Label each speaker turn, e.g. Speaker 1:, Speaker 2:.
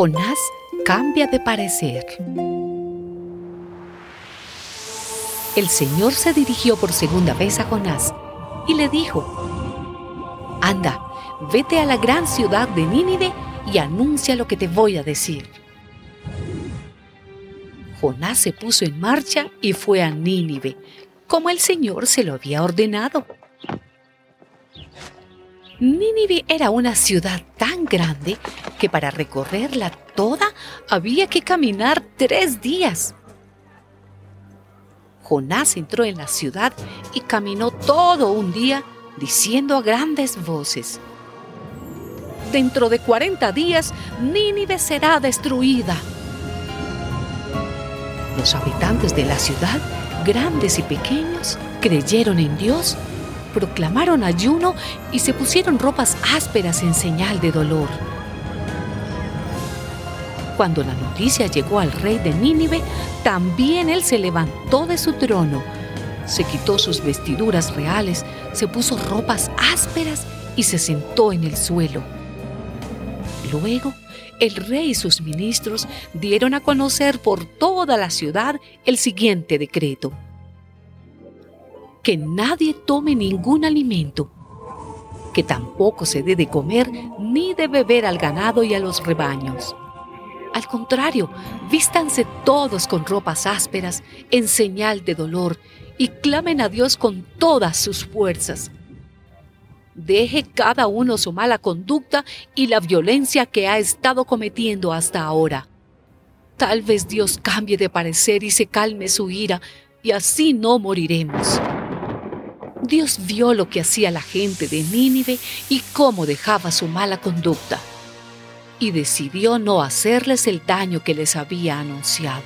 Speaker 1: Jonás cambia de parecer. El Señor se dirigió por segunda vez a Jonás y le dijo, Anda, vete a la gran ciudad de Nínive y anuncia lo que te voy a decir. Jonás se puso en marcha y fue a Nínive, como el Señor se lo había ordenado. Nínive era una ciudad tan grande que para recorrerla toda había que caminar tres días. Jonás entró en la ciudad y caminó todo un día diciendo a grandes voces, Dentro de 40 días Nínive será destruida. Los habitantes de la ciudad, grandes y pequeños, creyeron en Dios, proclamaron ayuno y se pusieron ropas ásperas en señal de dolor. Cuando la noticia llegó al rey de Nínive, también él se levantó de su trono, se quitó sus vestiduras reales, se puso ropas ásperas y se sentó en el suelo. Luego, el rey y sus ministros dieron a conocer por toda la ciudad el siguiente decreto. Que nadie tome ningún alimento, que tampoco se dé de comer ni de beber al ganado y a los rebaños al contrario, vístanse todos con ropas ásperas en señal de dolor y clamen a Dios con todas sus fuerzas. Deje cada uno su mala conducta y la violencia que ha estado cometiendo hasta ahora. Tal vez Dios cambie de parecer y se calme su ira, y así no moriremos. Dios vio lo que hacía la gente de Nínive y cómo dejaba su mala conducta y decidió no hacerles el daño que les había anunciado.